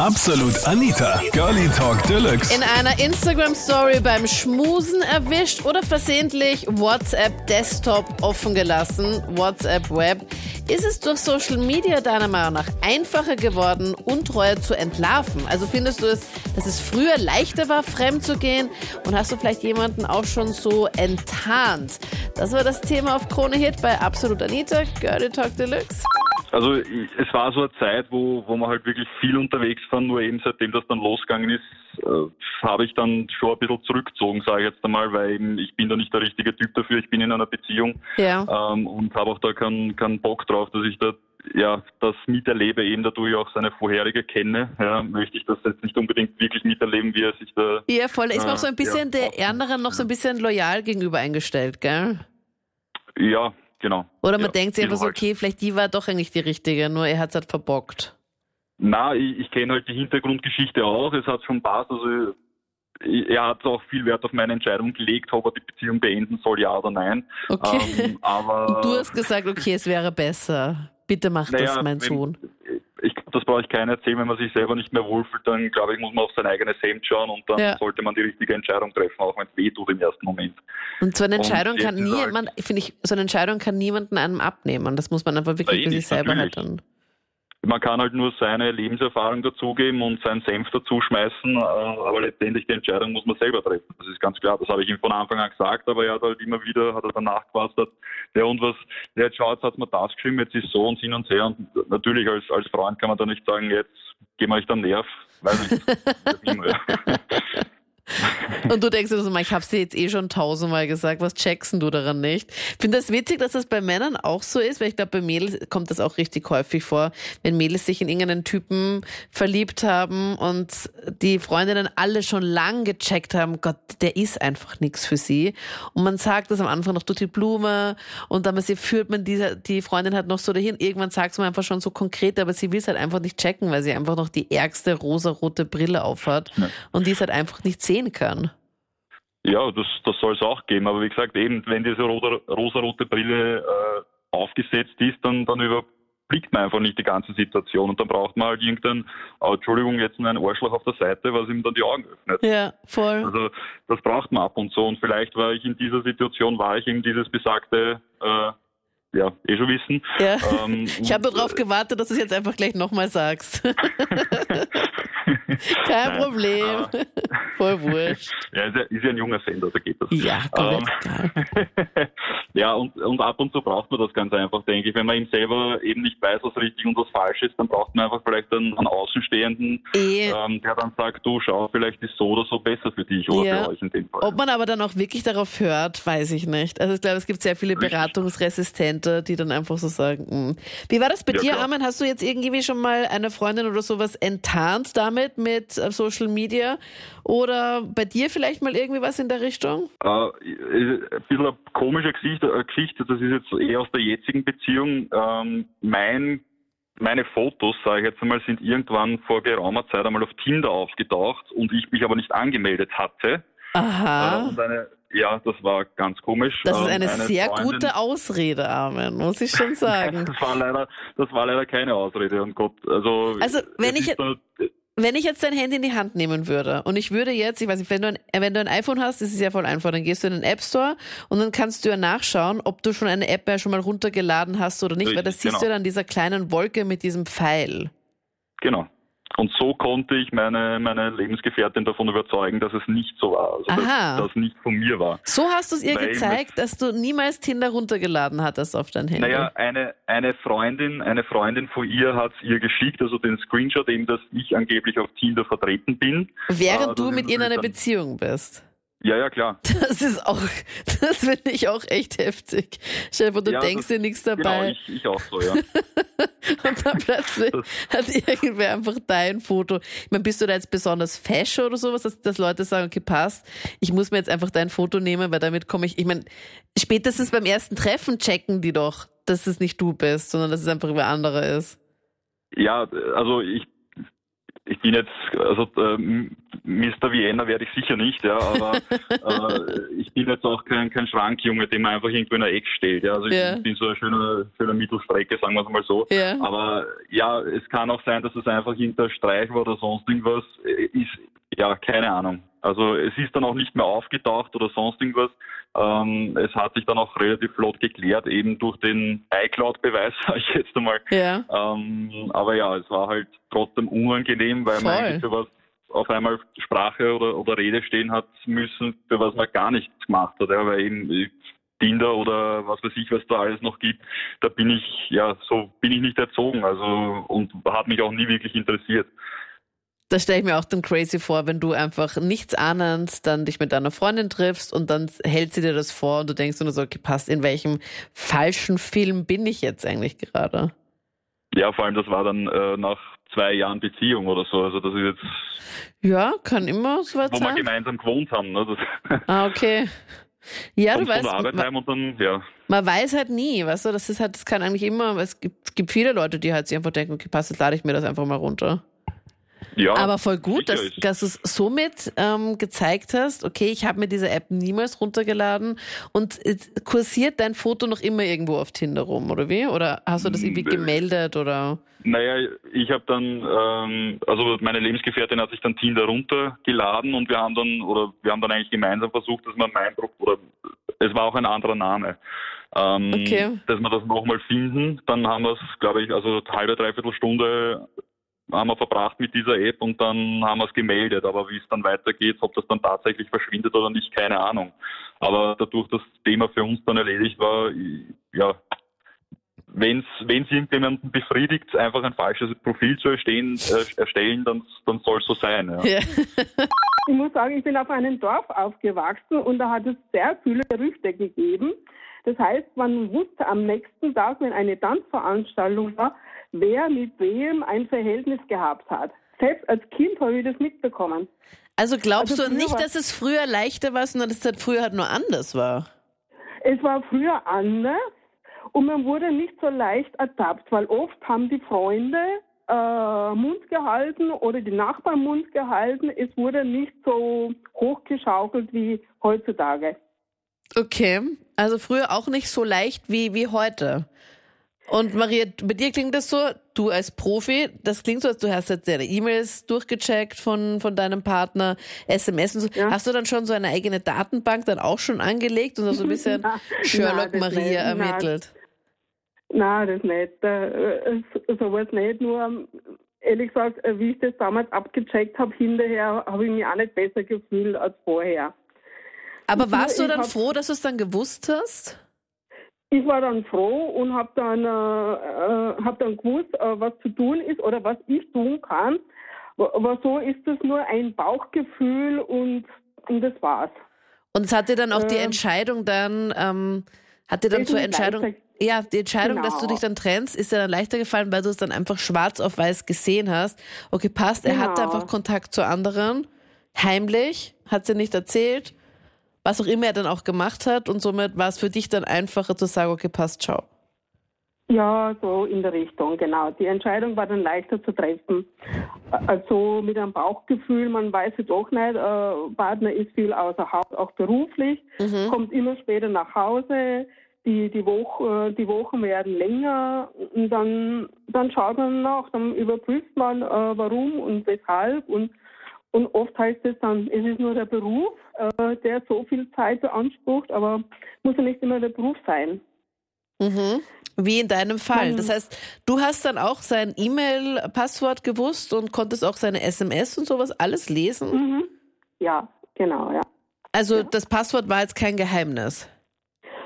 Absolut Anita, Girlie Talk Deluxe. In einer Instagram-Story beim Schmusen erwischt oder versehentlich WhatsApp Desktop offen gelassen, WhatsApp Web. Ist es durch Social Media deiner Meinung nach einfacher geworden, Untreue zu entlarven? Also findest du es, dass es früher leichter war, fremd zu gehen? Und hast du vielleicht jemanden auch schon so enttarnt? Das war das Thema auf Krone Hit bei Absolut Anita, Girlie Talk Deluxe. Also es war so eine Zeit, wo, wo wir halt wirklich viel unterwegs waren, nur eben seitdem das dann losgegangen ist, äh, habe ich dann schon ein bisschen zurückgezogen, sage ich jetzt einmal, weil eben ich bin da nicht der richtige Typ dafür, ich bin in einer Beziehung Ja. ähm, und habe auch da keinen keinen Bock drauf, dass ich da ja das miterlebe, eben dadurch ich auch seine vorherige kenne, ja, möchte ich das jetzt nicht unbedingt wirklich miterleben, wie er sich da Ja, voll. Ist man auch so ein Äh, bisschen ja. der anderen noch so ein bisschen loyal gegenüber eingestellt, gell? ja, genau. Oder man ja, denkt sich einfach so, okay, vielleicht die war doch eigentlich die richtige, nur er hat es halt verbockt. Na, ich, ich kenne halt die Hintergrundgeschichte auch. Es hat schon passt. Also er hat auch viel Wert auf meine Entscheidung gelegt, ob er die Beziehung beenden soll, ja oder nein. Okay. Ähm, aber Und du hast gesagt, okay, es wäre besser. Bitte mach das, naja, mein wenn- Sohn. Ich glaube, das brauche ich keiner erzählen, wenn man sich selber nicht mehr wohlfühlt, dann glaube ich, muss man auf sein eigenes Hemd schauen und dann Ja. sollte man die richtige Entscheidung treffen, auch wenn es weh tut im ersten Moment. Und so eine Entscheidung kann niemand, finde ich, so eine Entscheidung kann niemanden einem abnehmen. Das muss man einfach wirklich für sich nicht, selber halt natürlich. dann. Man kann halt nur seine Lebenserfahrung dazugeben und seinen Senf dazuschmeißen, äh, aber letztendlich die Entscheidung muss man selber treffen. Das ist ganz klar. Das habe ich ihm von Anfang an gesagt, aber er hat halt immer wieder, hat er dann nachgewastert, ja und was, ja, jetzt schau, jetzt hat man das geschrieben, jetzt ist so und hin und her und natürlich als, als Freund kann man da nicht sagen, jetzt gehen wir euch den Nerv, weiß nicht. Und du denkst dir so, ich habe dir jetzt eh schon tausendmal gesagt, was checkst du daran nicht? Ich finde das witzig, dass das bei Männern auch so ist, weil ich glaube, bei Mädels kommt das auch richtig häufig vor, wenn Mädels sich in irgendeinen Typen verliebt haben und die Freundinnen alle schon lang gecheckt haben, Gott, der ist einfach nichts für sie. Und man sagt das am Anfang noch durch die Blume und dann sie führt man diese, die Freundin halt noch so dahin. Irgendwann sagt man einfach schon so konkret, aber sie will es halt einfach nicht checken, weil sie einfach noch die ärgste rosarote Brille aufhat Ja. und die es halt einfach nicht sehen kann. Ja, das, das soll es auch geben. Aber wie gesagt, eben, wenn diese rosa, rosarote Brille äh, aufgesetzt ist, dann, dann überblickt man einfach nicht die ganze Situation. Und dann braucht man halt irgendein, äh, Entschuldigung, jetzt ein Arschloch auf der Seite, was ihm dann die Augen öffnet. Ja, voll. Also das braucht man ab und zu. Und vielleicht war ich in dieser Situation, war ich eben dieses besagte, äh, ja, eh schon wissen. Ja. Ähm, Ich habe darauf gewartet, dass du es jetzt einfach gleich nochmal sagst. Kein Nein. Problem. Voll wurscht. Ja, ist ja, ist ja ein junger Sender, da geht das. Ja, komplett Ähm, ja, und, und ab und zu braucht man das ganz einfach, denke ich. Wenn man eben selber eben nicht weiß, was richtig und was falsch ist, dann braucht man einfach vielleicht einen, einen Außenstehenden, Eh, ähm, der dann sagt, du schau, vielleicht ist so oder so besser für dich oder Ja. für euch in dem Fall. Ob man aber dann auch wirklich darauf hört, weiß ich nicht. Also ich glaube, es gibt sehr viele Richtig. Beratungsresistente, die dann einfach so sagen, mm. wie war das bei Ja, dir, klar. Armin? Hast du jetzt irgendwie schon mal eine Freundin oder sowas enttarnt damit mit äh, Social Media? Oder bei dir vielleicht mal irgendwie was in der Richtung? Äh, ein bisschen eine komische Geschichte, äh, Geschichte, das ist jetzt eher aus der jetzigen Beziehung. Ähm, mein, meine Fotos, sage ich jetzt einmal, sind irgendwann vor geraumer Zeit einmal auf Tinder aufgetaucht und ich mich aber nicht angemeldet hatte. Äh, Aha. und eine, ja, das war ganz komisch. Das ist Ähm, eine sehr Freundin- gute Ausrede, Armin, muss ich schon sagen. Das war leider, das war leider keine Ausrede und Gott, also. Also, wenn ich- ist Wenn ich jetzt dein Handy in die Hand nehmen würde und ich würde jetzt, ich weiß nicht, wenn du ein, wenn du ein iPhone hast, ist es ja voll einfach, dann gehst du in den App Store und dann kannst du ja nachschauen, ob du schon eine App ja schon mal runtergeladen hast oder nicht, weil das Richtig, siehst du genau. ja an dieser kleinen Wolke mit diesem Pfeil. Genau. Und so konnte ich meine, meine Lebensgefährtin davon überzeugen, dass es nicht so war. Also, Aha. dass das nicht von mir war. So hast du es ihr Weil gezeigt, dass du niemals Tinder runtergeladen hattest auf dein Handy. Naja, eine, eine Freundin, eine Freundin von ihr hat es ihr geschickt, also den Screenshot eben, dass ich angeblich auf Tinder vertreten bin. Während Ah, du mit ihr in einer Beziehung bist. Ja, ja, klar. Das ist auch, das finde ich auch echt heftig. Stell dir du Ja, denkst das- dir nichts Genau, dabei. ich, ich auch so, ja. Plötzlich hat irgendwer einfach dein Foto. Ich meine, bist du da jetzt besonders fesch oder sowas, dass, dass Leute sagen, okay, passt, ich muss mir jetzt einfach dein Foto nehmen, weil damit komme ich. Ich meine, spätestens beim ersten Treffen checken die doch, dass es nicht du bist, sondern dass es einfach über andere ist. Ja, also ich, ich bin jetzt, also ähm, Mr. Vienna werde ich sicher nicht, ja, aber äh, ich bin jetzt auch kein, kein Schrankjunge, den man einfach irgendwo in ein Eck stellt. Ja. Also Ja. ich bin so eine schöne, schöne Mittelstrecke, sagen wir es mal so. Ja. Aber ja, es kann auch sein, dass es einfach irgendein Streich war oder sonst irgendwas. Äh, Ist, ja, keine Ahnung. Also es ist dann auch nicht mehr aufgetaucht oder sonst irgendwas. Ähm, es hat sich dann auch relativ flott geklärt, eben durch den iCloud-Beweis, sage ich jetzt einmal. Ja. Ähm, aber ja, es war halt trotzdem unangenehm, weil man Voll. eigentlich für was auf einmal Sprache oder, oder Rede stehen hat müssen, für was man gar nichts gemacht hat. Ja, weil eben äh, Tinder oder was weiß ich, was da alles noch gibt, da bin ich, ja, so bin ich nicht erzogen, also und hat mich auch nie wirklich interessiert. Das stelle ich mir auch dann crazy vor, wenn du einfach nichts ahnend dann dich mit deiner Freundin triffst und dann hält sie dir das vor und du denkst nur so, okay, passt, in welchem falschen Film bin ich jetzt eigentlich gerade? Ja, vor allem das war dann äh, nach zwei Jahren Beziehung oder so, also das ist jetzt, Ja, kann immer so weit wo wir sein. gemeinsam gewohnt haben. Ne? Das Ah, okay. Ja, du weißt, man, dann, ja, man weiß halt nie, weißt du, das ist halt, das kann eigentlich immer, es gibt, es gibt viele Leute, die halt sich einfach denken, okay, passt, jetzt lade ich mir das einfach mal runter. Ja. Aber voll gut, dass, dass du es somit ähm, gezeigt hast, okay, ich habe mir diese App niemals runtergeladen und kursiert dein Foto noch immer irgendwo auf Tinder rum, oder wie? Oder hast du das irgendwie Mm, gemeldet oder? Naja, ich habe dann, ähm, also meine Lebensgefährtin hat sich dann Tinder runtergeladen und wir haben dann, oder wir haben dann eigentlich gemeinsam versucht, dass man mein oder es war auch ein anderer Name, ähm, Okay. dass wir das nochmal finden. Dann haben wir es, glaube ich, also halbe, dreiviertel Stunde haben wir verbracht mit dieser App und dann haben wir es gemeldet. Aber wie es dann weitergeht, ob das dann tatsächlich verschwindet oder nicht, keine Ahnung. Aber dadurch, dass das Thema für uns dann erledigt war, ja, wenn es irgendjemanden befriedigt, einfach ein falsches Profil zu erstehen, äh, erstellen, dann, dann soll es so sein. Ja. Ja. Ich muss sagen, ich bin auf einem Dorf aufgewachsen und da hat es sehr viele Gerüchte gegeben. Das heißt, man wusste am nächsten Tag, wenn eine Tanzveranstaltung war, wer mit wem ein Verhältnis gehabt hat. Selbst als Kind habe ich das mitbekommen. Also glaubst Also du nicht, dass es früher leichter war, sondern dass es halt früher halt nur anders war? Es war früher anders und man wurde nicht so leicht ertappt, weil oft haben die Freunde äh, Mund gehalten oder die Nachbarn Mund gehalten. Es wurde nicht so hochgeschaukelt wie heutzutage. Okay, also früher auch nicht so leicht wie, wie heute. Und Maria, bei dir klingt das so, du als Profi, das klingt so, als du hast jetzt deine E-Mails durchgecheckt von, von deinem Partner, SMS und so. Ja. Hast du dann schon so eine eigene Datenbank dann auch schon angelegt und so ein bisschen Na, Sherlock na, das Maria nicht. Na, ermittelt? Nein, das nicht. Äh, so- sowas nicht. Nur, ehrlich gesagt, äh, wie ich das damals abgecheckt habe, hinterher habe ich mich auch nicht besser gefühlt als vorher. Aber warst du dann hab- froh, dass du es dann gewusst hast? Ich war dann froh und habe dann, äh, äh, hab dann gewusst, äh, was zu tun ist oder was ich tun kann. Aber so ist es nur ein Bauchgefühl und, und das war's. Und es hat dir dann auch die Ähm, Entscheidung dann, ähm, hat dir dann zur Entscheidung, leichter- ja, die Entscheidung, dass du Genau. dich dann trennst, ist dir dann leichter gefallen, weil du es dann einfach schwarz auf weiß gesehen hast. Okay, passt, er hatte Genau. einfach Kontakt zu anderen, heimlich, hat sie nicht erzählt, was auch immer er dann auch gemacht hat und somit war es für dich dann einfacher zu sagen, okay, passt, ciao. Ja, so in der Richtung, genau. Die Entscheidung war dann leichter zu treffen. Also mit einem Bauchgefühl, man weiß es doch nicht, äh, Partner ist viel außer Haus, auch beruflich, Mhm. kommt immer später nach Hause, die, die, Woche, die Wochen werden länger und dann, dann schaut man nach, dann überprüft man, äh, warum und weshalb und, und oft heißt es dann, es ist nur der Beruf, äh, der so viel Zeit beansprucht, aber muss ja nicht immer der Beruf sein. Mhm. Wie in deinem Fall. Das heißt, du hast dann auch sein E-Mail-Passwort gewusst und konntest auch seine SMS und sowas alles lesen. Mhm. Ja, genau, ja. Also das Passwort war jetzt kein Geheimnis.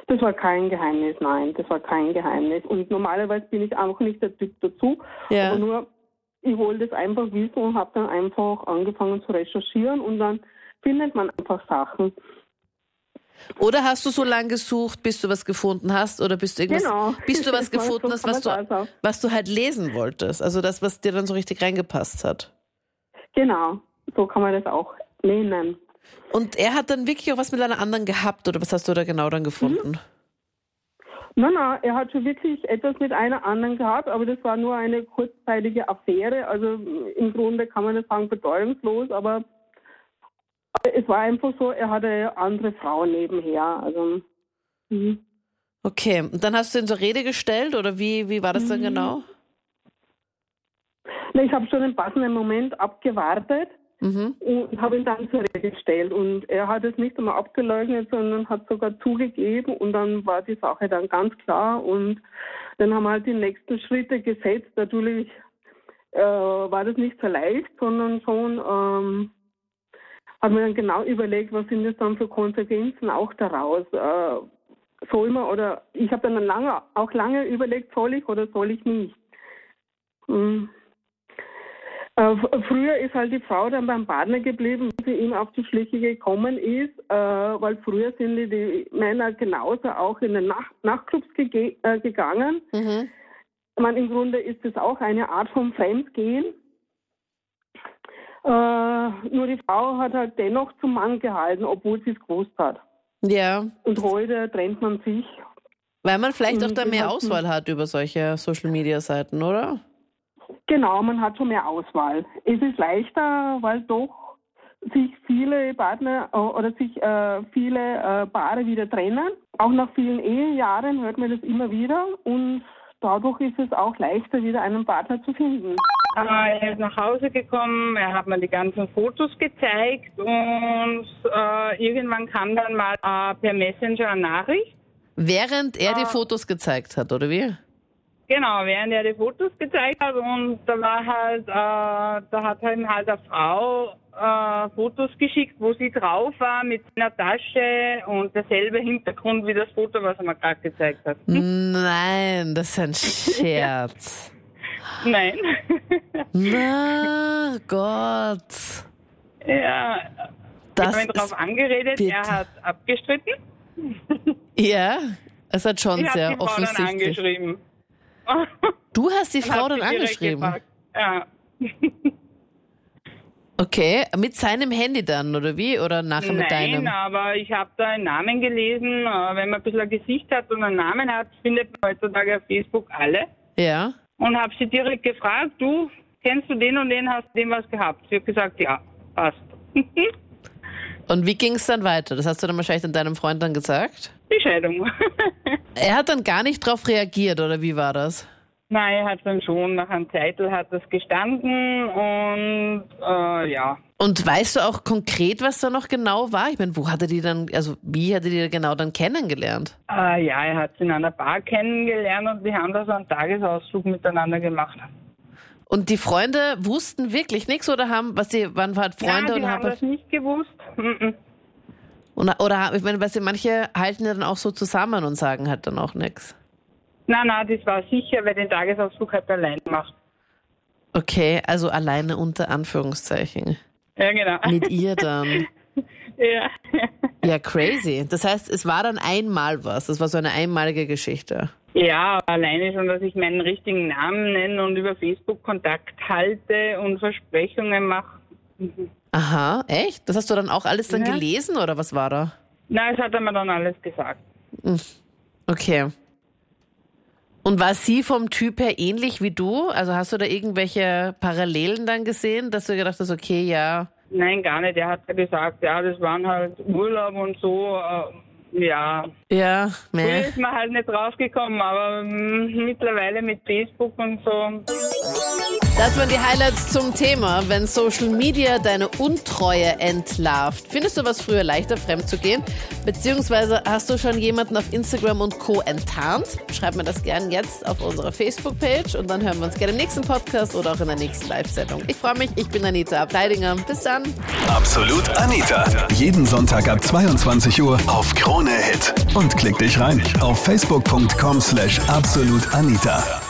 Das war kein Geheimnis, nein, das war kein Geheimnis. Und normalerweise bin ich auch nicht der Typ dazu, Ja. aber nur, ich wollte es einfach wissen und habe dann einfach angefangen zu recherchieren und dann findet man einfach Sachen. Oder hast du so lange gesucht, bis du was gefunden hast? Oder bist du irgendwas, Genau. bis du was gefunden hast, was du, was du halt lesen wolltest? Also das, was dir dann so richtig reingepasst hat. Genau, so kann man das auch nennen. Und er hat dann wirklich auch was mit einer anderen gehabt, oder was hast du da genau dann gefunden? Nein, nein, er hat schon wirklich etwas mit einer anderen gehabt, aber das war nur eine kurzzeitige Affäre. Also im Grunde kann man nicht sagen bedeutungslos, aber es war einfach so, er hatte andere Frauen nebenher. Also, mhm. Okay, und dann hast du ihn zur Rede gestellt oder wie, wie war das dann Mhm. genau? Na, ich habe schon einen passenden Moment abgewartet Mhm. und habe ihn dann zur Rede gestellt. Und er hat es nicht einmal abgeleugnet, sondern hat sogar zugegeben. Und dann war die Sache dann ganz klar. Und dann haben wir halt die nächsten Schritte gesetzt. Natürlich äh, war das nicht so leicht, sondern schon ähm, haben wir dann genau überlegt, was sind das dann für Konsequenzen auch daraus. Äh, soll man oder ich habe dann lange, auch lange überlegt, soll ich oder soll ich nicht. Mhm. Äh, Früher ist halt die Frau dann beim Partner geblieben, wenn sie ihm auf die Schliche gekommen ist, äh, weil früher sind die, die Männer genauso auch in den Nacht Nachtclubs gege äh, gegangen. Mhm. Meine, im Grunde ist es auch eine Art von Fremdgehen. Äh, nur die Frau hat halt dennoch zum Mann gehalten, obwohl sie es gewusst hat. Ja, Und heute trennt man sich. weil man vielleicht auch Mhm, da mehr Auswahl hat über solche Social Media Seiten, oder? Genau, man hat schon mehr Auswahl. Es ist leichter, weil doch sich viele Partner äh, oder sich äh, viele äh, Paare wieder trennen. Auch nach vielen Ehejahren hört man das immer wieder und dadurch ist es auch leichter, wieder einen Partner zu finden. Er ist nach Hause gekommen, er hat mir die ganzen Fotos gezeigt und äh, irgendwann kam dann mal äh, per Messenger eine Nachricht. Während er die Ah. Fotos gezeigt hat, oder wie? Genau, während er die Fotos gezeigt hat und da war halt, äh, da hat ihm halt eine Frau äh, Fotos geschickt, wo sie drauf war mit einer Tasche und derselbe Hintergrund wie das Foto, was er mir gerade gezeigt hat. Nein, das ist ein Scherz. Nein. Na Gott. ja, ich Das habe ihn darauf angeredet, bitte. er hat abgestritten. ja, es hat schon Ich habe sehr die Frau dann offensichtlich. angeschrieben. Du hast die Frau dann angeschrieben. gefragt. Ja. Okay, mit seinem Handy dann, oder wie? Oder nachher mit Nein, deinem? aber ich habe da einen Namen gelesen. Äh, Wenn man ein bisschen ein Gesicht hat und einen Namen hat, findet man heutzutage auf Facebook alle. Ja. Und habe sie direkt gefragt, du, kennst du den und den, hast du dem was gehabt? Sie hat gesagt, ja, passt. Und wie ging es dann weiter? Das hast du dann wahrscheinlich dann deinem Freund dann gesagt? Die Scheidung. Er hat dann gar nicht drauf reagiert, oder wie war das? Nein, er hat dann schon nach einem Zeitl hat das gestanden und äh, ja. Und weißt du auch konkret, was da noch genau war? Ich meine, wo hatte die dann, also wie hatte die genau dann kennengelernt? Äh, ja, er hat sie in einer Bar kennengelernt und die haben da so einen Tagesausflug miteinander gemacht. Und die Freunde wussten wirklich nichts oder haben, was sie, waren halt Freunde Nein, die und haben das nicht gewusst. Mhm. Und, oder ich meine, weißt du, manche halten ja dann auch so zusammen und sagen halt dann auch nichts. Nein, nein, das war sicher, weil den Tagesausflug er allein gemacht. Okay, also alleine unter Anführungszeichen. Ja, genau. Mit ihr dann. ja. Ja, crazy. Das heißt, es war dann einmal was. Das war so eine einmalige Geschichte. ja, alleine schon, dass ich meinen richtigen Namen nenne und über Facebook Kontakt halte und Versprechungen mache. Aha, echt? Das hast du dann auch alles dann Ja. gelesen oder was war da? Nein, das hat er mir dann alles gesagt. Okay. Und war sie vom Typ her ähnlich wie du? Also hast du da irgendwelche Parallelen dann gesehen, dass du gedacht hast, okay, ja. Nein, gar nicht. Er hat ja gesagt, ja, das waren halt Urlaub und so. Äh, ja, Ja, früher meh. ist man halt nicht draufgekommen, aber mm, mittlerweile mit Facebook und so. Das waren die Highlights zum Thema, wenn Social Media deine Untreue entlarvt. Findest du was früher leichter, fremd zu gehen? Beziehungsweise hast du schon jemanden auf Instagram und Co. enttarnt? Schreib mir das gern jetzt auf unserer Facebook-Page und dann hören wir uns gerne im nächsten Podcast oder auch in der nächsten Live-Sendung. Ich freue mich, ich bin Anita Ableidinger. Bis dann. Absolut Anita. Jeden Sonntag ab 22 Uhr auf Krone Hit. Und klick dich rein auf facebook.com slash absolutanita.